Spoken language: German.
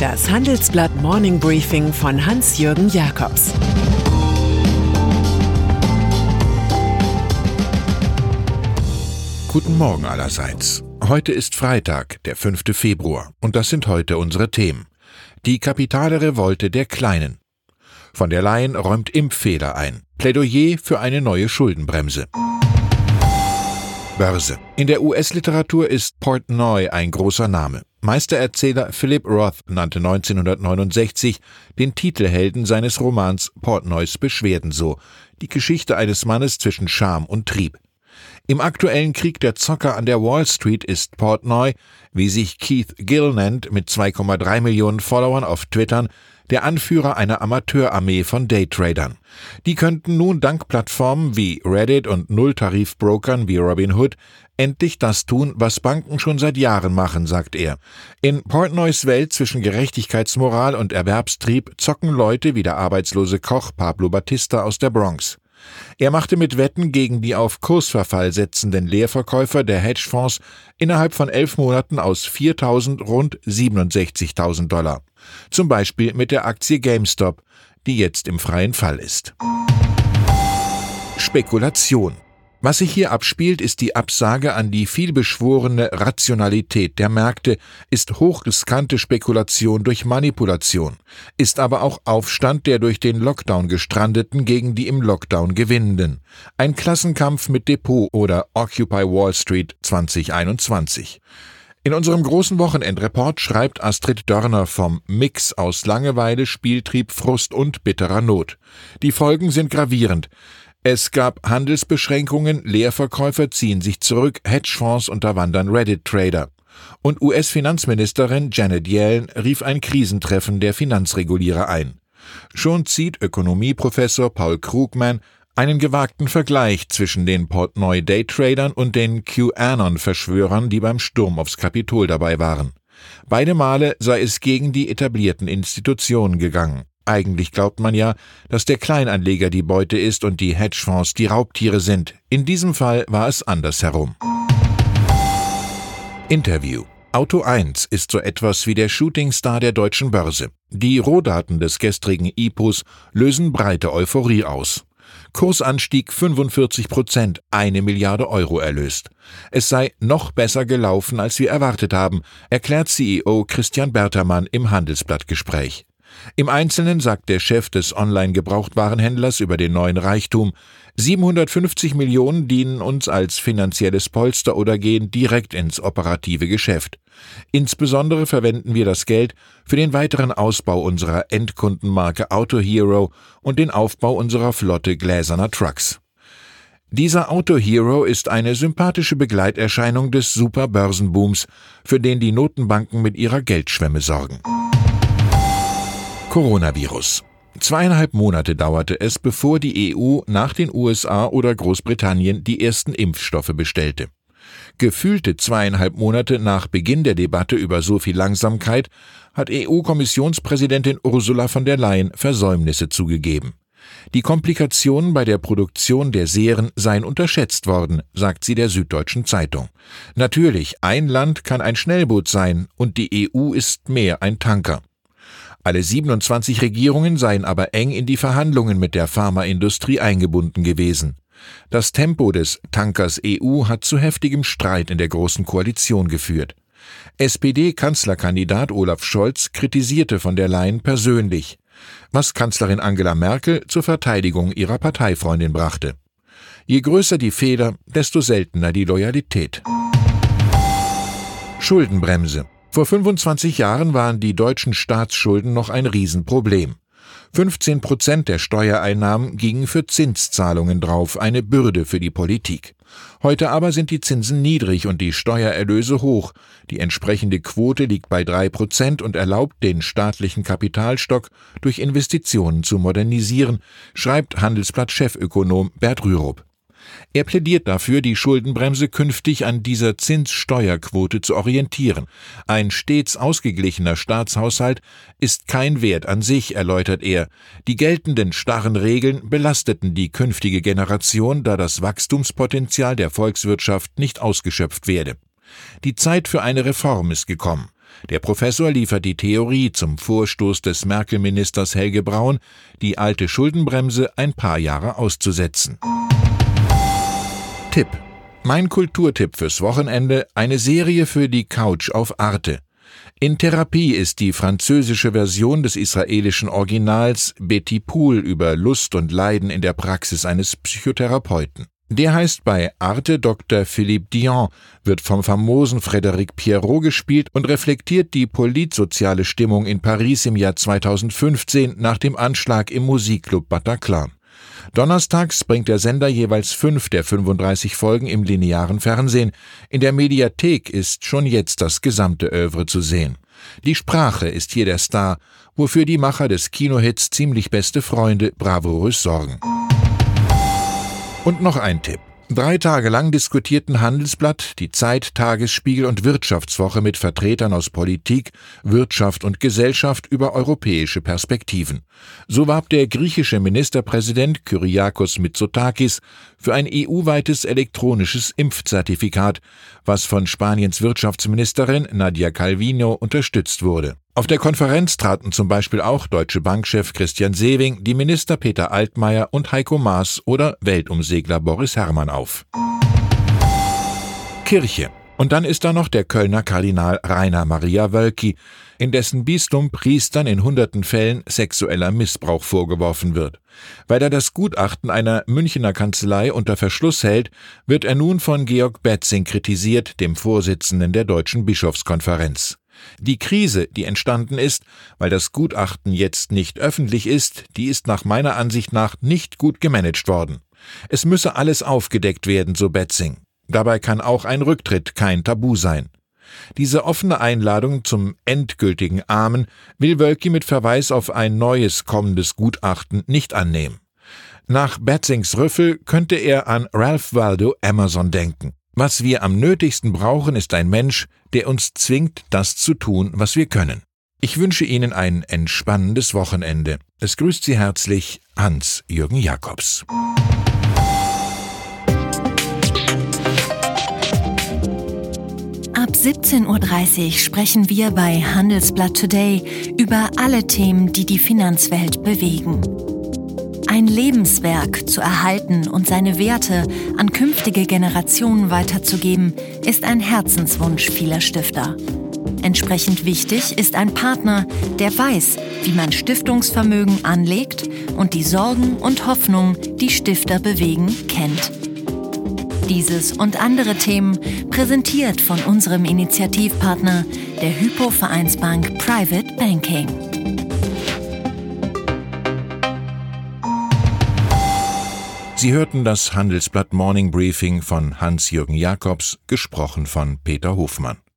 Das Handelsblatt Morning Briefing von Hans-Jürgen Jakobs Guten Morgen allerseits. Heute ist Freitag, der 5. Februar, und das sind heute unsere Themen. Die kapitale Revolte der Kleinen. Von der Leyen räumt Impffehler ein. Plädoyer für eine neue Schuldenbremse. Börse. In der US-Literatur ist Portnoy ein großer Name. Meistererzähler Philip Roth nannte 1969 den Titelhelden seines Romans Portnoys Beschwerden so, die Geschichte eines Mannes zwischen Scham und Trieb. Im aktuellen Krieg der Zocker an der Wall Street ist Portnoy, wie sich Keith Gill nennt, mit 2,3 Millionen Followern auf Twittern, der Anführer einer Amateurarmee von Daytradern. Die könnten nun dank Plattformen wie Reddit und Nulltarifbrokern wie Robinhood endlich das tun, was Banken schon seit Jahren machen, sagt er. In Portnoys Welt zwischen Gerechtigkeitsmoral und Erwerbstrieb zocken Leute wie der arbeitslose Koch Pablo Batista aus der Bronx. Er machte mit Wetten gegen die auf Kursverfall setzenden Leerverkäufer der Hedgefonds innerhalb von elf Monaten aus 4.000 rund 67.000 Dollar. Zum Beispiel mit der Aktie GameStop, die jetzt im freien Fall ist. Spekulation. Was sich hier abspielt, ist die Absage an die vielbeschworene Rationalität der Märkte, ist hochriskante Spekulation durch Manipulation, ist aber auch Aufstand der durch den Lockdown gestrandeten gegen die im Lockdown gewinnenden. Ein Klassenkampf mit Depot oder Occupy Wall Street 2021. In unserem großen Wochenendreport schreibt Astrid Dörner vom Mix aus Langeweile, Spieltrieb, Frust und bitterer Not. Die Folgen sind gravierend. Es gab Handelsbeschränkungen, Leerverkäufer ziehen sich zurück, Hedgefonds unterwandern Reddit-Trader. Und US-Finanzministerin Janet Yellen rief ein Krisentreffen der Finanzregulierer ein. Schon zieht Ökonomieprofessor Paul Krugman einen gewagten Vergleich zwischen den Portnoy Daytradern und den QAnon-Verschwörern, die beim Sturm aufs Kapitol dabei waren. Beide Male sei es gegen die etablierten Institutionen gegangen. Eigentlich glaubt man ja, dass der Kleinanleger die Beute ist und die Hedgefonds die Raubtiere sind. In diesem Fall war es andersherum. Interview Auto 1 ist so etwas wie der Shootingstar der deutschen Börse. Die Rohdaten des gestrigen IPOs lösen breite Euphorie aus. Kursanstieg 45 Prozent, eine Milliarde Euro erlöst. Es sei noch besser gelaufen, als wir erwartet haben, erklärt CEO Christian Bertermann im Handelsblattgespräch. Im Einzelnen sagt der Chef des Online-Gebrauchtwarenhändlers über den neuen Reichtum, 750 Millionen dienen uns als finanzielles Polster oder gehen direkt ins operative Geschäft. Insbesondere verwenden wir das Geld für den weiteren Ausbau unserer Endkundenmarke Auto Hero und den Aufbau unserer Flotte gläserner Trucks. Dieser Auto Hero ist eine sympathische Begleiterscheinung des Superbörsenbooms, für den die Notenbanken mit ihrer Geldschwemme sorgen. Coronavirus. Zweieinhalb Monate dauerte es, bevor die EU nach den USA oder Großbritannien die ersten Impfstoffe bestellte. Gefühlte zweieinhalb Monate nach Beginn der Debatte über so viel Langsamkeit hat EU-Kommissionspräsidentin Ursula von der Leyen Versäumnisse zugegeben. Die Komplikationen bei der Produktion der Serien seien unterschätzt worden, sagt sie der Süddeutschen Zeitung. Natürlich, ein Land kann ein Schnellboot sein und die EU ist mehr ein Tanker. Alle 27 Regierungen seien aber eng in die Verhandlungen mit der Pharmaindustrie eingebunden gewesen. Das Tempo des Tankers EU hat zu heftigem Streit in der Großen Koalition geführt. SPD-Kanzlerkandidat Olaf Scholz kritisierte von der Leyen persönlich, was Kanzlerin Angela Merkel zur Verteidigung ihrer Parteifreundin brachte. Je größer die Fehler, desto seltener die Loyalität. Schuldenbremse. Vor 25 Jahren waren die deutschen Staatsschulden noch ein Riesenproblem. 15 Prozent der Steuereinnahmen gingen für Zinszahlungen drauf, eine Bürde für die Politik. Heute aber sind die Zinsen niedrig und die Steuererlöse hoch. Die entsprechende Quote liegt bei drei Prozent und erlaubt den staatlichen Kapitalstock durch Investitionen zu modernisieren, schreibt Handelsblatt-Chefökonom Bert Rürup. Er plädiert dafür, die Schuldenbremse künftig an dieser Zinssteuerquote zu orientieren. Ein stets ausgeglichener Staatshaushalt ist kein Wert an sich, erläutert er. Die geltenden starren Regeln belasteten die künftige Generation, da das Wachstumspotenzial der Volkswirtschaft nicht ausgeschöpft werde. Die Zeit für eine Reform ist gekommen. Der Professor liefert die Theorie zum Vorstoß des Merkel-Ministers Helge Braun, die alte Schuldenbremse ein paar Jahre auszusetzen. Tipp. Mein Kulturtipp fürs Wochenende: eine Serie für die Couch auf Arte. In Therapie ist die französische Version des israelischen Originals Betty Pool über Lust und Leiden in der Praxis eines Psychotherapeuten. Der heißt bei Arte Dr. Philippe Dion, wird vom famosen Frédéric Pierrot gespielt und reflektiert die politsoziale Stimmung in Paris im Jahr 2015 nach dem Anschlag im Musikclub Bataclan. Donnerstags bringt der Sender jeweils fünf der 35 Folgen im linearen Fernsehen. In der Mediathek ist schon jetzt das gesamte Övre zu sehen. Die Sprache ist hier der Star, wofür die Macher des Kinohits ziemlich beste Freunde bravourös sorgen. Und noch ein Tipp. Drei Tage lang diskutierten Handelsblatt, die Zeit, Tagesspiegel und Wirtschaftswoche mit Vertretern aus Politik, Wirtschaft und Gesellschaft über europäische Perspektiven. So warb der griechische Ministerpräsident Kyriakos Mitsotakis für ein EU-weites elektronisches Impfzertifikat, was von Spaniens Wirtschaftsministerin Nadia Calvino unterstützt wurde. Auf der Konferenz traten zum Beispiel auch Deutsche Bankchef Christian Sewing, die Minister Peter Altmaier und Heiko Maas oder Weltumsegler Boris Herrmann auf. Kirche. Und dann ist da noch der Kölner Kardinal Rainer Maria Wölki, in dessen Bistum Priestern in hunderten Fällen sexueller Missbrauch vorgeworfen wird. Weil er das Gutachten einer Münchener Kanzlei unter Verschluss hält, wird er nun von Georg Betzing kritisiert, dem Vorsitzenden der Deutschen Bischofskonferenz. Die Krise, die entstanden ist, weil das Gutachten jetzt nicht öffentlich ist, die ist nach meiner Ansicht nach nicht gut gemanagt worden. Es müsse alles aufgedeckt werden, so Betzing. Dabei kann auch ein Rücktritt kein Tabu sein. Diese offene Einladung zum endgültigen Amen will Wölki mit Verweis auf ein neues kommendes Gutachten nicht annehmen. Nach Betzings Rüffel könnte er an Ralph Waldo Emerson denken. Was wir am nötigsten brauchen, ist ein Mensch, der uns zwingt, das zu tun, was wir können. Ich wünsche Ihnen ein entspannendes Wochenende. Es grüßt Sie herzlich Hans-Jürgen Jakobs. Ab 17.30 Uhr sprechen wir bei Handelsblatt Today über alle Themen, die die Finanzwelt bewegen. Ein Lebenswerk zu erhalten und seine Werte an künftige Generationen weiterzugeben, ist ein Herzenswunsch vieler Stifter. Entsprechend wichtig ist ein Partner, der weiß, wie man Stiftungsvermögen anlegt und die Sorgen und Hoffnungen, die Stifter bewegen, kennt. Dieses und andere Themen präsentiert von unserem Initiativpartner, der Hypo Vereinsbank Private Banking. Sie hörten das Handelsblatt Morning Briefing von Hans-Jürgen Jakobs, gesprochen von Peter Hofmann.